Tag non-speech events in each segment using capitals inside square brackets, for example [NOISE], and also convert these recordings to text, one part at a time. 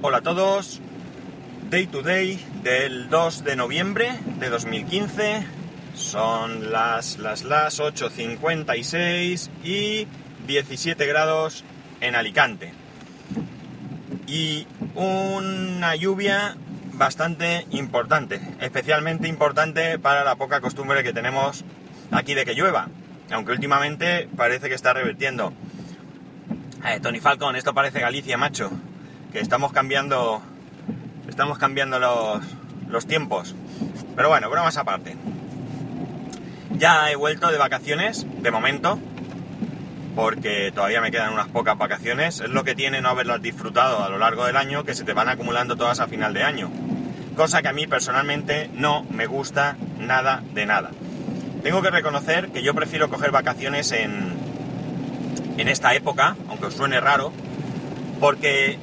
Hola a todos. Day to day del 2 de noviembre de 2015. Son las las las 8.56 y 17 grados en Alicante. Y una lluvia bastante importante, especialmente importante para la poca costumbre que tenemos aquí de que llueva, aunque últimamente parece que está revirtiendo. Eh, Tony Falcon, esto parece Galicia, macho, que estamos cambiando, estamos cambiando los, los tiempos. Pero bueno, bromas aparte. Ya he vuelto de vacaciones, de momento, porque todavía me quedan unas pocas vacaciones. Es lo que tiene no haberlas disfrutado a lo largo del año, que se te van acumulando todas a final de año. Cosa que a mí personalmente no me gusta nada de nada. Tengo que reconocer que yo prefiero coger vacaciones en, en esta época, aunque os suene raro, porque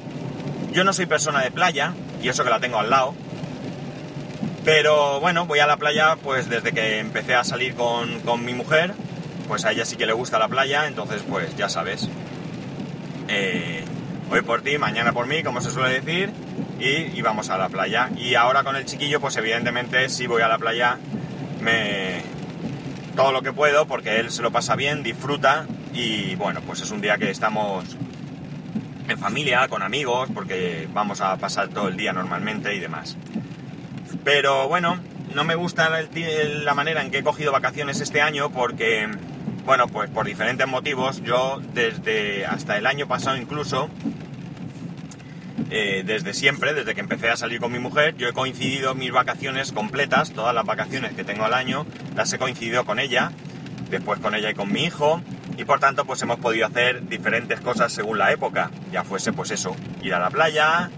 yo no soy persona de playa, y eso que la tengo al lado, pero bueno, voy a la playa pues desde que empecé a salir con, con mi mujer, pues a ella sí que le gusta la playa, entonces pues ya sabes. Eh, hoy por ti, mañana por mí, como se suele decir, y, y, vamos a la playa. Y ahora con el chiquillo, pues evidentemente si voy a la playa, me todo lo que puedo, porque él se lo pasa bien, disfruta, y bueno, pues es un día que estamos en familia, con amigos, porque vamos a pasar todo el día normalmente y demás. Pero bueno, no me gusta la manera en que he cogido vacaciones este año porque, bueno, pues por diferentes motivos, yo desde hasta el año pasado incluso, eh, desde siempre, desde que empecé a salir con mi mujer, yo he coincidido mis vacaciones completas, todas las vacaciones que tengo al año, las he coincidido con ella, después con ella y con mi hijo, y por tanto pues hemos podido hacer diferentes cosas según la época, ya fuese pues eso, ir a la playa,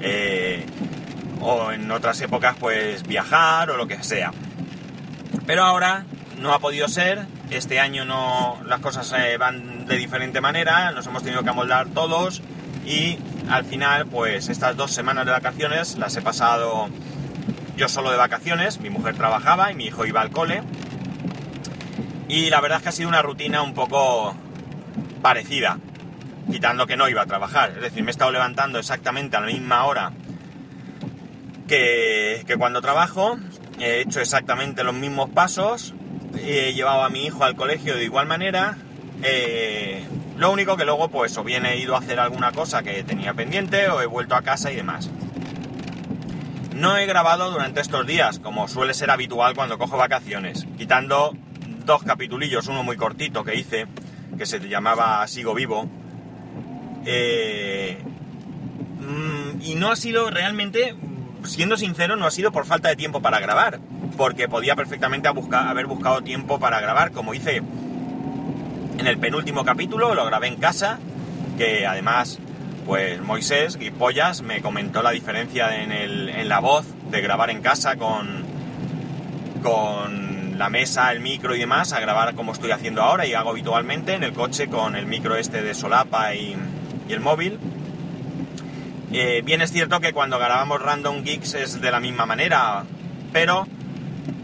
eh, o en otras épocas pues viajar o lo que sea. Pero ahora no ha podido ser, este año no las cosas eh, van de diferente manera, nos hemos tenido que amoldar todos y al final pues estas dos semanas de vacaciones las he pasado yo solo de vacaciones, mi mujer trabajaba y mi hijo iba al cole y la verdad es que ha sido una rutina un poco parecida, quitando que no iba a trabajar, es decir, me he estado levantando exactamente a la misma hora que, que, cuando trabajo, he hecho exactamente los mismos pasos, he llevado a mi hijo al colegio de igual manera, eh, lo único que luego pues o bien he ido a hacer alguna cosa que tenía pendiente o he vuelto a casa y demás. No he grabado durante estos días, como suele ser habitual cuando cojo vacaciones, quitando dos capitulillos, uno muy cortito que hice, que se llamaba Sigo Vivo. Eh, y no ha sido realmente siendo sincero, no ha sido por falta de tiempo para grabar, porque podía perfectamente haber buscado tiempo para grabar, como hice en el penúltimo capítulo, lo grabé en casa, que además, pues Moisés Guipollas me comentó la diferencia en, el, en la voz de grabar en casa con, con la mesa, el micro y demás, a grabar como estoy haciendo ahora y hago habitualmente en el coche con el micro este de solapa y, el móvil. Eh, bien es cierto que cuando grabamos Random Geeks es de la misma manera, pero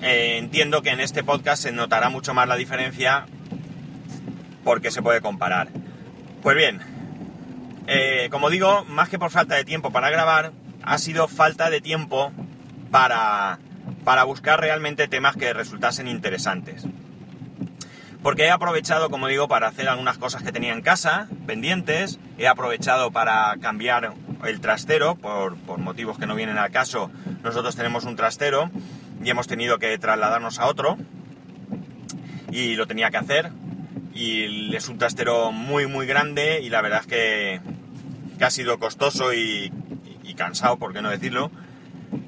eh, entiendo que en este podcast se notará mucho más la diferencia porque se puede comparar. Pues bien, eh, como digo, más que por falta de tiempo para grabar, ha sido falta de tiempo para, para buscar realmente temas que resultasen interesantes. Porque he aprovechado, como digo, para hacer algunas cosas que tenía en casa, pendientes, he aprovechado para cambiar el trastero, por, por, motivos que no vienen al caso, nosotros tenemos un trastero y hemos tenido que trasladarnos a otro y lo tenía que hacer y es un trastero muy muy grande y la verdad es que, ha sido costoso y, y, cansado, por qué no decirlo.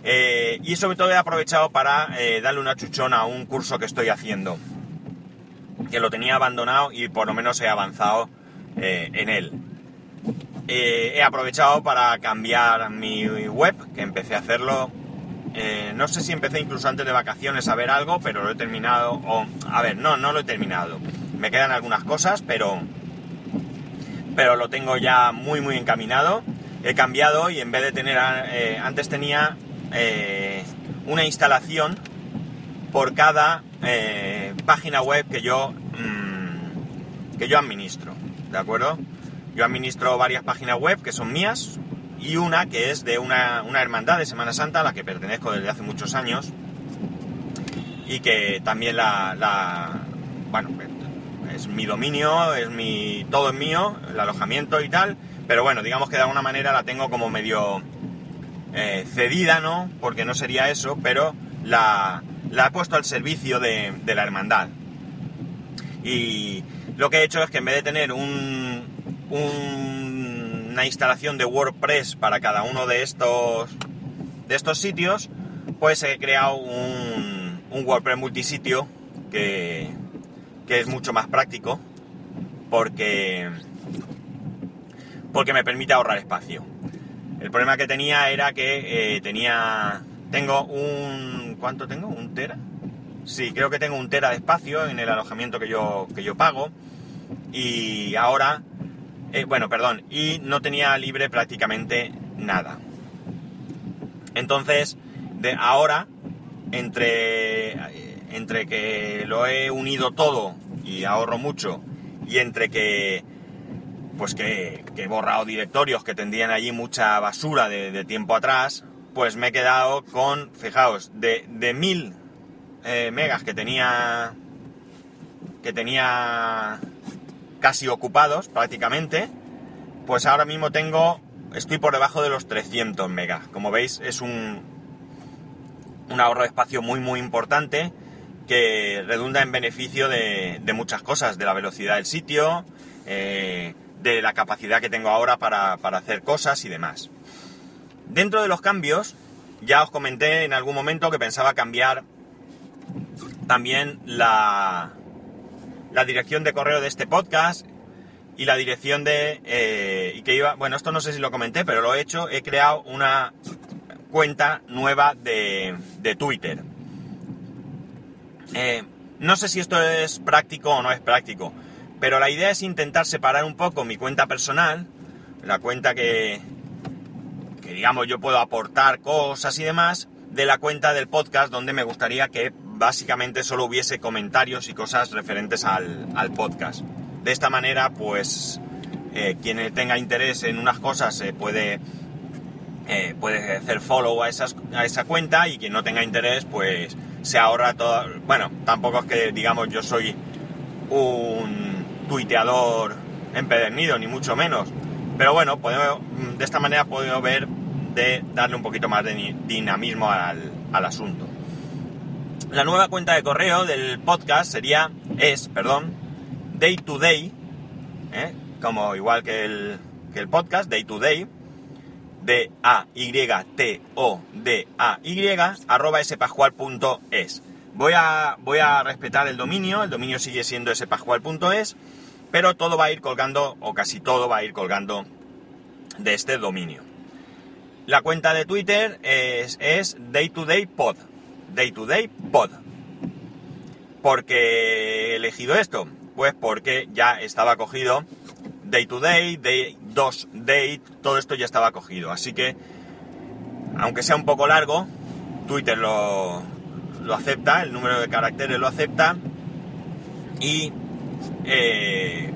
Eh, y sobre todo he aprovechado para eh, darle una chuchona a un curso que estoy haciendo, que lo tenía abandonado y por lo menos he avanzado eh, en él. He aprovechado para cambiar mi web, que empecé a hacerlo. No sé si empecé incluso antes de vacaciones a ver algo, pero lo he terminado. A ver, no, no lo he terminado. Me quedan algunas cosas, pero. Pero lo tengo ya muy, muy encaminado. He cambiado y en vez de tener. Antes tenía eh, una instalación por cada eh, página web que yo. Mmm, que yo administro. ¿De acuerdo? Yo administro varias páginas web que son mías, y una que es de una, una hermandad de Semana Santa a la que pertenezco desde hace muchos años y que también la, la bueno, es mi dominio, es mi, todo es mío, el alojamiento y tal, pero bueno, digamos que de alguna manera la tengo como medio eh, cedida, ¿no? Porque no sería eso, pero la, la he puesto al servicio de, la hermandad. Y lo que he hecho es que en vez de tener un, un, una instalación de WordPress para cada uno de estos, de estos sitios, pues he creado un, un WordPress multisitio que, que es mucho más práctico porque, porque me permite ahorrar espacio. El problema que tenía era que eh, tenía... Tengo un... ¿Cuánto tengo? ¿Un tera? Sí, creo que tengo un tera de espacio en el alojamiento que yo, que yo pago. Y ahora... Eh, bueno, perdón. Y no tenía libre prácticamente nada. Entonces, de ahora, entre entre que lo he unido todo y ahorro mucho, y entre que pues que, he borrado directorios que tendrían allí mucha basura de, tiempo atrás, pues me he quedado con, fijaos, de, de mil eh, megas que tenía que tenía casi ocupados prácticamente, pues ahora mismo tengo, estoy por debajo de los 300 megas. Como veis es un, un ahorro de espacio muy muy importante que redunda en beneficio de, muchas cosas, de la velocidad del sitio, eh, de la capacidad que tengo ahora para, hacer cosas y demás. Dentro de los cambios, ya os comenté en algún momento que pensaba cambiar también la, la dirección de correo de este podcast y la dirección de... Eh, y que iba... Bueno, esto no sé si lo comenté, pero lo he hecho. He creado una cuenta nueva de, de Twitter eh, no sé si esto es práctico o no es práctico, pero la idea es intentar separar un poco mi cuenta personal, la cuenta que, que digamos yo puedo aportar cosas y demás, de la cuenta del podcast donde me gustaría que básicamente solo hubiese comentarios y cosas referentes al, podcast. De esta manera, pues eh, quien tenga interés en unas cosas se puede, eh, puede hacer follow a, esas, a esa cuenta y quien no tenga interés, pues se ahorra todo. Bueno, tampoco es que digamos yo soy un tuiteador empedernido, ni mucho menos. Pero bueno, podemos, de esta manera podemos ver de darle un poquito más de dinamismo al, asunto. La nueva cuenta de correo del podcast sería, es, perdón, day to day, ¿eh? como igual que el, que el podcast, day to day, D-A-Y-T-O-D-A-Y, arroba spascual.es. Voy a, voy a respetar el dominio, el dominio sigue siendo spascual.es, pero todo va a ir colgando, o casi todo va a ir colgando de este dominio. La cuenta de Twitter es, es day to day pod, day to day pod. ¿Por qué he elegido esto? Pues porque ya estaba cogido day to day, day 2 date, todo esto ya estaba cogido. Así que, aunque sea un poco largo, Twitter lo, lo acepta, el número de caracteres lo acepta y eh,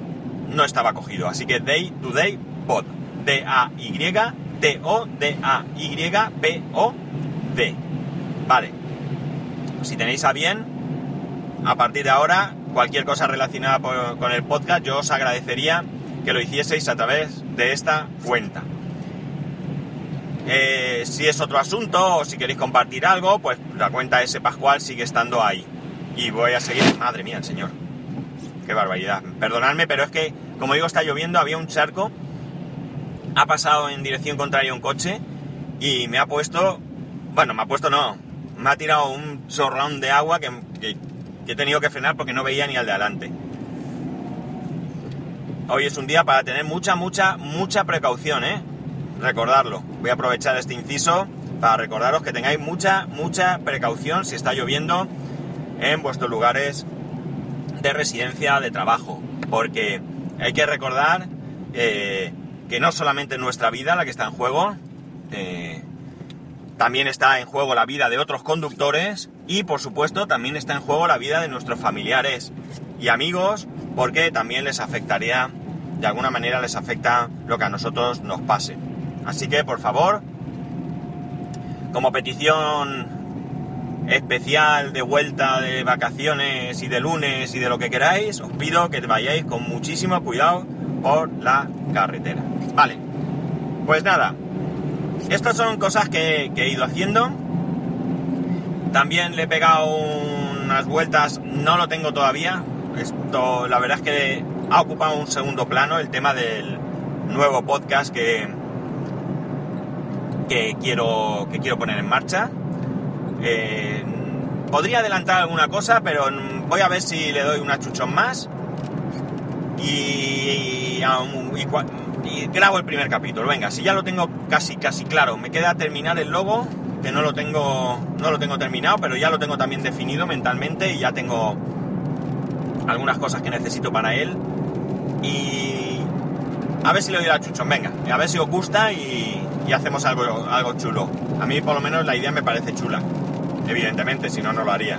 no estaba cogido. Así que day to day pod. D-A-Y-T-O-D-A-Y-P-O-D. Vale. Si tenéis a bien, a partir de ahora, cualquier cosa relacionada con el podcast, yo os agradecería que lo hicieseis a través de esta cuenta. Eh, si es otro asunto o si queréis compartir algo, pues la cuenta S Pascual sigue estando ahí. Y voy a seguir. Madre mía, el señor. Qué barbaridad. Perdonadme, pero es que, como digo, está lloviendo, había un charco. Ha pasado en dirección contraria un coche y me ha puesto. Bueno, me ha puesto no. Me ha tirado un chorrón de agua que, que he tenido que frenar porque no veía ni al de adelante. Hoy es un día para tener mucha, mucha, mucha precaución, ¿eh? Recordarlo. Voy a aprovechar este inciso para recordaros que tengáis mucha, mucha precaución si está lloviendo en vuestros lugares de residencia, de trabajo. Porque hay que recordar eh, que no solamente nuestra vida la que está en juego, eh, también está en juego la vida de otros conductores y por supuesto también está en juego la vida de nuestros familiares y amigos porque también les afectaría, de alguna manera les afecta lo que a nosotros nos pase. Así que, por favor, como petición especial de vuelta de vacaciones y de lunes y de lo que queráis, os pido que vayáis con muchísimo cuidado por la carretera. Vale, pues nada, estas son cosas que, he ido haciendo. También le he pegado unas vueltas, no lo tengo todavía. Esto, la verdad es que ha ocupado un segundo plano el tema del nuevo podcast que, que, quiero, que quiero poner en marcha. Eh, podría adelantar alguna cosa, pero voy a ver si le doy una chuchón más. Y, grabo el primer capítulo. Venga, si ya lo tengo casi casi claro, me queda terminar el logo, que no lo tengo no lo tengo terminado, pero ya lo tengo también definido mentalmente y ya tengo algunas cosas que necesito para él. Y a ver si le doy la chuchón, venga, a ver si os gusta y hacemos algo, algo chulo. A mí por lo menos la idea me parece chula. Evidentemente, si no, no lo haría.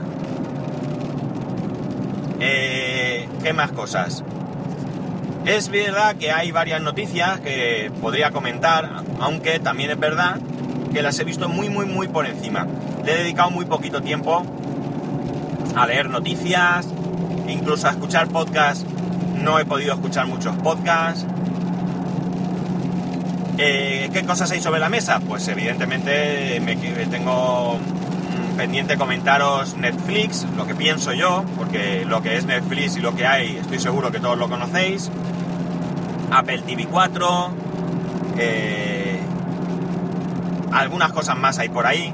Eh, ¿Qué más cosas? Es verdad que hay varias noticias que podría comentar, aunque también es verdad que las he visto muy, muy, muy por encima. Le he dedicado muy poquito tiempo a leer noticias, incluso a escuchar podcasts. No he podido escuchar muchos podcasts. Eh, ¿Qué cosas hay sobre la mesa? Pues evidentemente me, tengo pendiente comentaros Netflix, lo que pienso yo, porque lo que es Netflix y lo que hay estoy seguro que todos lo conocéis. Apple TV 4, eh, algunas cosas más hay por ahí,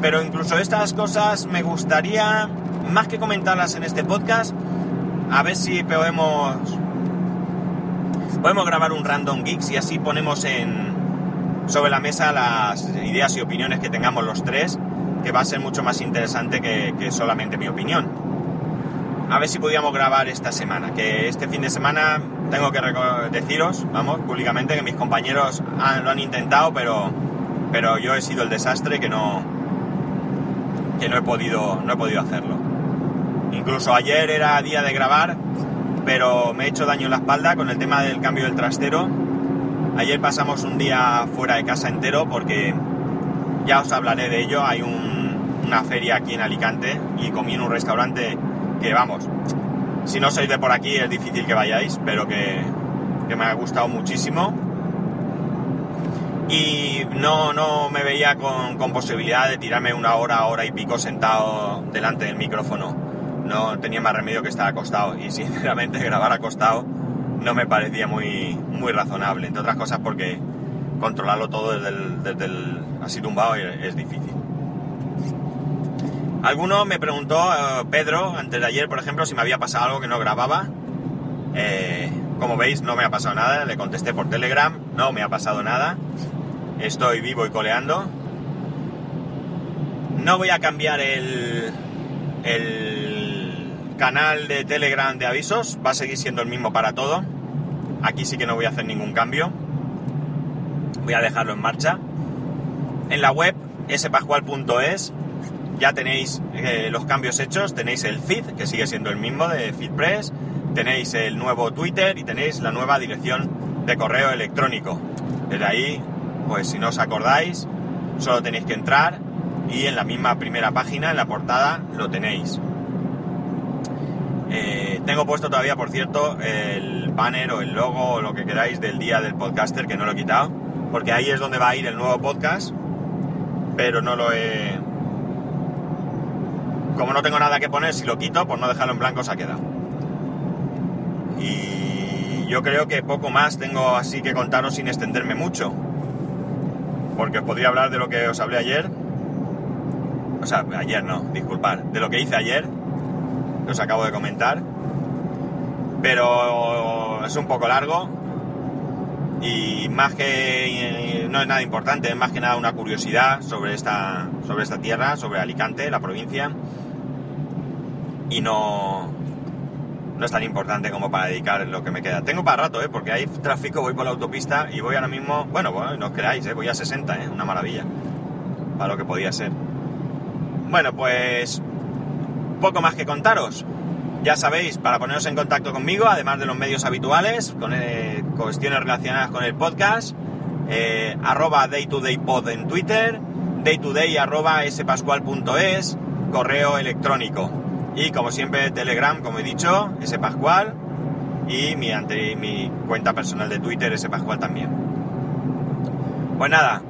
pero incluso estas cosas me gustaría, más que comentarlas en este podcast, a ver si podemos podemos grabar un Random Geeks y así ponemos en, sobre la mesa las ideas y opiniones que tengamos los tres, que va a ser mucho más interesante que, solamente mi opinión. A ver si podíamos grabar esta semana, que este fin de semana tengo que deciros, vamos, públicamente que mis compañeros lo han intentado, pero, pero yo he sido el desastre que no, que no he podido, no he podido hacerlo. Incluso ayer era día de grabar pero me he hecho daño en la espalda con el tema del cambio del trastero. Ayer pasamos un día fuera de casa entero porque ya os hablaré de ello. Hay una feria aquí en Alicante y comí en un restaurante que, vamos, si no sois de por aquí es difícil que vayáis, pero que, me ha gustado muchísimo. Y no, no me veía con, con posibilidad de tirarme una hora, hora y pico sentado delante del micrófono no tenía más remedio que estar acostado y [LAUGHS] sinceramente grabar acostado no me parecía muy, muy razonable, entre otras cosas porque controlarlo todo desde el, así tumbado es, difícil. Alguno me preguntó, eh, Pedro, antes de ayer, por ejemplo, si me había pasado algo que no grababa. Eh, como veis, no me ha pasado nada. Le contesté por Telegram, no me ha pasado nada. Estoy vivo y coleando. No voy a cambiar el, el canal de Telegram de avisos va a seguir siendo el mismo para todo. Aquí sí que no voy a hacer ningún cambio. Voy a dejarlo en marcha. En la web spascual.es ya tenéis eh, los cambios hechos. Tenéis el feed, que sigue siendo el mismo de FeedPress. Tenéis el nuevo Twitter y tenéis la nueva dirección de correo electrónico. Desde ahí, pues si no os acordáis, solo tenéis que entrar y en la misma primera página, en la portada, lo tenéis. Eh, tengo puesto todavía, por cierto, el banner o el logo o lo que queráis del día del podcaster, que no lo he quitado, porque ahí es donde va a ir el nuevo podcast, pero no lo he... Como no tengo nada que poner, si lo quito, por no dejarlo en blanco, se ha quedado. Y yo creo que poco más tengo así que contaros sin extenderme mucho, porque os podría hablar de lo que os hablé ayer, o sea, ayer no, disculpad, de lo que hice ayer os acabo de comentar. Pero es un poco largo y más que no es nada importante, es más que nada una curiosidad sobre esta, sobre esta tierra, sobre Alicante, la provincia. Y no, no es tan importante como para dedicar lo que me queda. Tengo para rato, ¿eh? porque hay tráfico, voy por la autopista y voy ahora mismo, bueno, bueno no os creáis, ¿eh? voy a 60, ¿eh? una maravilla, para lo que podía ser. Bueno, pues poco más que contaros. Ya sabéis, para poneros en contacto conmigo, además de los medios habituales, con eh, cuestiones relacionadas con el podcast, eh, arroba daytodaypod en Twitter, daytoday arroba spascual.es, correo electrónico. Y como siempre, Telegram, como he dicho, spascual. Y mi, cuenta personal de Twitter, spascual también. Pues nada,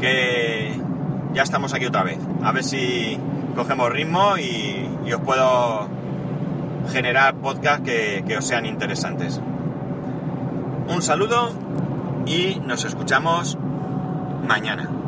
que ya estamos aquí otra vez. A ver si cogemos ritmo y, y os puedo generar podcasts que, que os sean interesantes. Un saludo y nos escuchamos mañana.